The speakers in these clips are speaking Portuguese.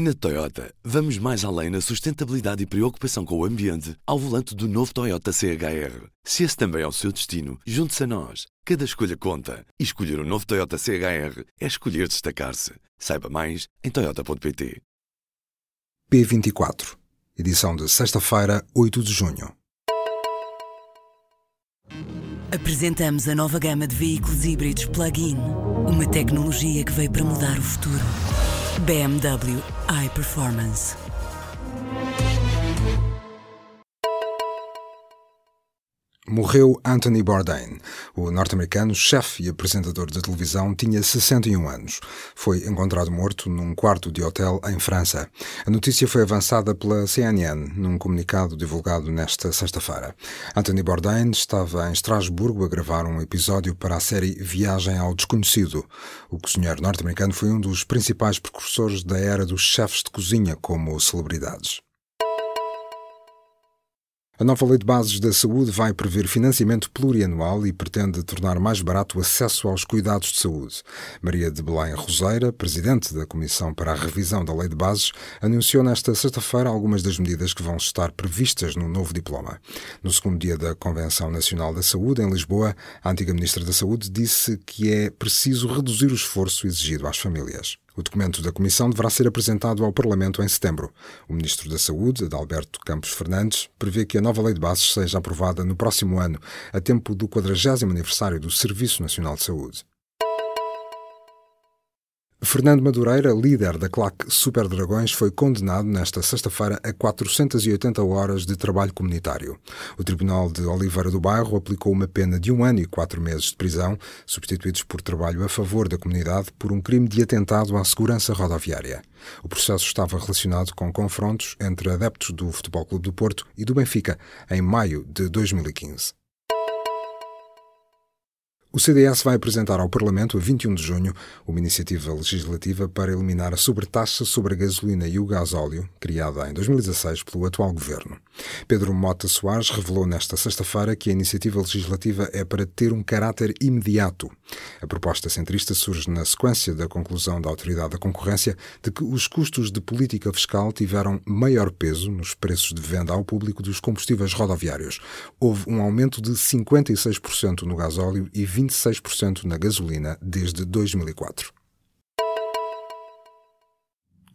Na Toyota, vamos mais além na sustentabilidade e preocupação com o ambiente ao volante do novo Toyota CHR. Se esse também é o seu destino, junte-se a nós. Cada escolha conta. E escolher o um novo Toyota CHR é escolher destacar-se. Saiba mais em Toyota.pt. P24, edição de sexta-feira, 8 de junho. Apresentamos a nova gama de veículos híbridos plug-in. Uma tecnologia que veio para mudar o futuro. BMW iPerformance. Morreu Anthony Bourdain. O norte-americano, chefe e apresentador de televisão, tinha 61 anos. Foi encontrado morto num quarto de hotel em França. A notícia foi avançada pela CNN num comunicado divulgado nesta sexta-feira. Anthony Bourdain estava em Estrasburgo a gravar um episódio para a série Viagem ao Desconhecido. O cozinheiro norte-americano foi um dos principais precursores da era dos chefes de cozinha como celebridades. A nova Lei de Bases da Saúde vai prever financiamento plurianual e pretende tornar mais barato o acesso aos cuidados de saúde. Maria de Belém Roseira, presidente da Comissão para a Revisão da Lei de Bases, anunciou nesta sexta-feira algumas das medidas que vão estar previstas no novo diploma. No segundo dia da Convenção Nacional da Saúde, em Lisboa, a antiga Ministra da Saúde disse que é preciso reduzir o esforço exigido às famílias. O documento da Comissão deverá ser apresentado ao Parlamento em setembro. O Ministro da Saúde, Adalberto Campos Fernandes, prevê que a nova Lei de Bases seja aprovada no próximo ano, a tempo do 40 aniversário do Serviço Nacional de Saúde. Fernando Madureira, líder da claque Super Dragões, foi condenado nesta sexta-feira a 480 horas de trabalho comunitário. O Tribunal de Oliveira do Bairro aplicou uma pena de um ano e quatro meses de prisão, substituídos por trabalho a favor da comunidade por um crime de atentado à segurança rodoviária. O processo estava relacionado com confrontos entre adeptos do Futebol Clube do Porto e do Benfica em maio de 2015. O CDS vai apresentar ao Parlamento, a 21 de junho, uma iniciativa legislativa para eliminar a sobretaxa sobre a gasolina e o gasóleo, criada em 2016 pelo atual governo. Pedro Mota Soares revelou nesta sexta-feira que a iniciativa legislativa é para ter um caráter imediato. A proposta centrista surge na sequência da conclusão da Autoridade da Concorrência de que os custos de política fiscal tiveram maior peso nos preços de venda ao público dos combustíveis rodoviários. Houve um aumento de 56% no gasóleo e 26% na gasolina desde 2004.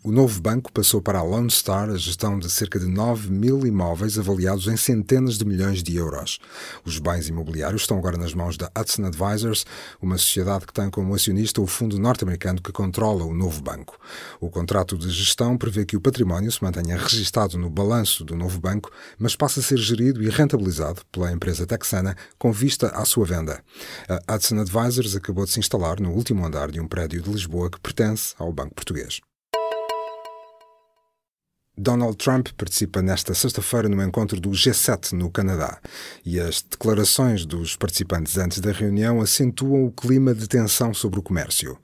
O novo banco passou para a Lone Star a gestão de cerca de 9 mil imóveis avaliados em centenas de milhões de euros. Os bens imobiliários estão agora nas mãos da Hudson Advisors, uma sociedade que tem como acionista o fundo norte-americano que controla o novo banco. O contrato de gestão prevê que o património se mantenha registado no balanço do novo banco, mas passe a ser gerido e rentabilizado pela empresa texana com vista à sua venda. A Hudson Advisors acabou de se instalar no último andar de um prédio de Lisboa que pertence ao Banco Português. Donald Trump participa nesta sexta-feira no encontro do G7 no Canadá e as declarações dos participantes antes da reunião acentuam o clima de tensão sobre o comércio.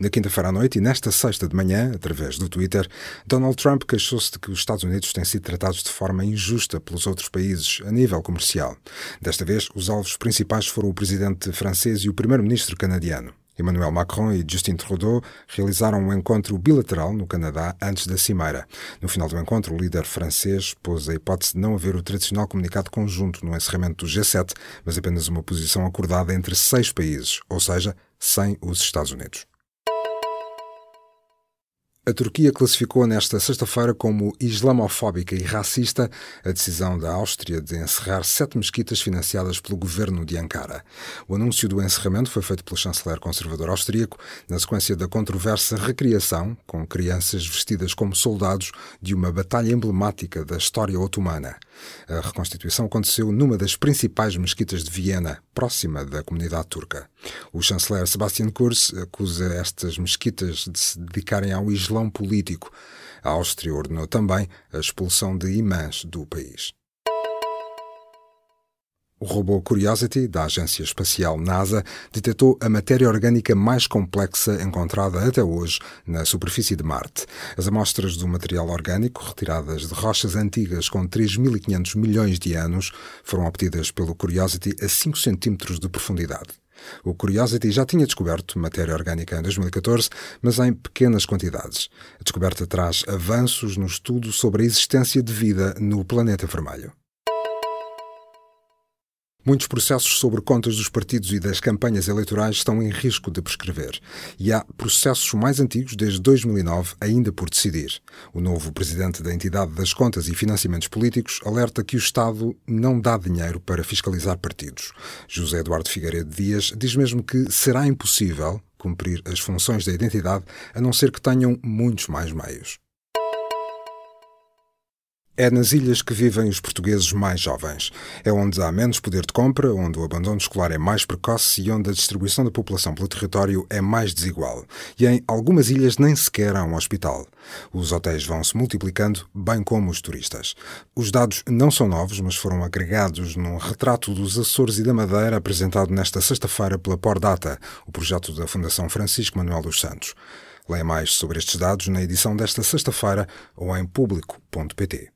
Na quinta-feira à noite e nesta sexta de manhã, através do Twitter, Donald Trump queixou-se de que os Estados Unidos têm sido tratados de forma injusta pelos outros países a nível comercial. Desta vez, os alvos principais foram o presidente francês e o primeiro-ministro canadiano. Emmanuel Macron e Justin Trudeau realizaram um encontro bilateral no Canadá antes da cimeira. No final do encontro, o líder francês pôs a hipótese de não haver o tradicional comunicado conjunto no encerramento do G7, mas apenas uma posição acordada entre seis países, ou seja, sem os Estados Unidos. A Turquia classificou nesta sexta-feira como islamofóbica e racista a decisão da Áustria de encerrar sete mesquitas financiadas pelo governo de Ankara. O anúncio do encerramento foi feito pelo chanceler conservador austríaco na sequência da controversa recriação, com crianças vestidas como soldados, de uma batalha emblemática da história otomana. A reconstituição aconteceu numa das principais mesquitas de Viena, próxima da comunidade turca. O chanceler Sebastian Kurz acusa estas mesquitas de se dedicarem ao Islão político. A Áustria ordenou também a expulsão de imãs do país. O robô Curiosity, da agência espacial NASA, detectou a matéria orgânica mais complexa encontrada até hoje na superfície de Marte. As amostras do material orgânico, retiradas de rochas antigas com 3.500 milhões de anos, foram obtidas pelo Curiosity a 5 centímetros de profundidade. O Curiosity já tinha descoberto matéria orgânica em 2014, mas em pequenas quantidades. A descoberta traz avanços no estudo sobre a existência de vida no planeta vermelho. Muitos processos sobre contas dos partidos e das campanhas eleitorais estão em risco de prescrever. E há processos mais antigos, desde 2009, ainda por decidir. O novo presidente da entidade das contas e financiamentos políticos alerta que o Estado não dá dinheiro para fiscalizar partidos. José Eduardo Figueiredo Dias diz mesmo que será impossível cumprir as funções da identidade a não ser que tenham muitos mais meios. É nas ilhas que vivem os portugueses mais jovens. É onde há menos poder de compra, onde o abandono escolar é mais precoce e onde a distribuição da população pelo território é mais desigual. E em algumas ilhas nem sequer há um hospital. Os hotéis vão se multiplicando, bem como os turistas. Os dados não são novos, mas foram agregados num retrato dos Açores e da Madeira apresentado nesta sexta-feira pela Pordata, o projeto da Fundação Francisco Manuel dos Santos. Leia mais sobre estes dados na edição desta sexta-feira ou em público.pt.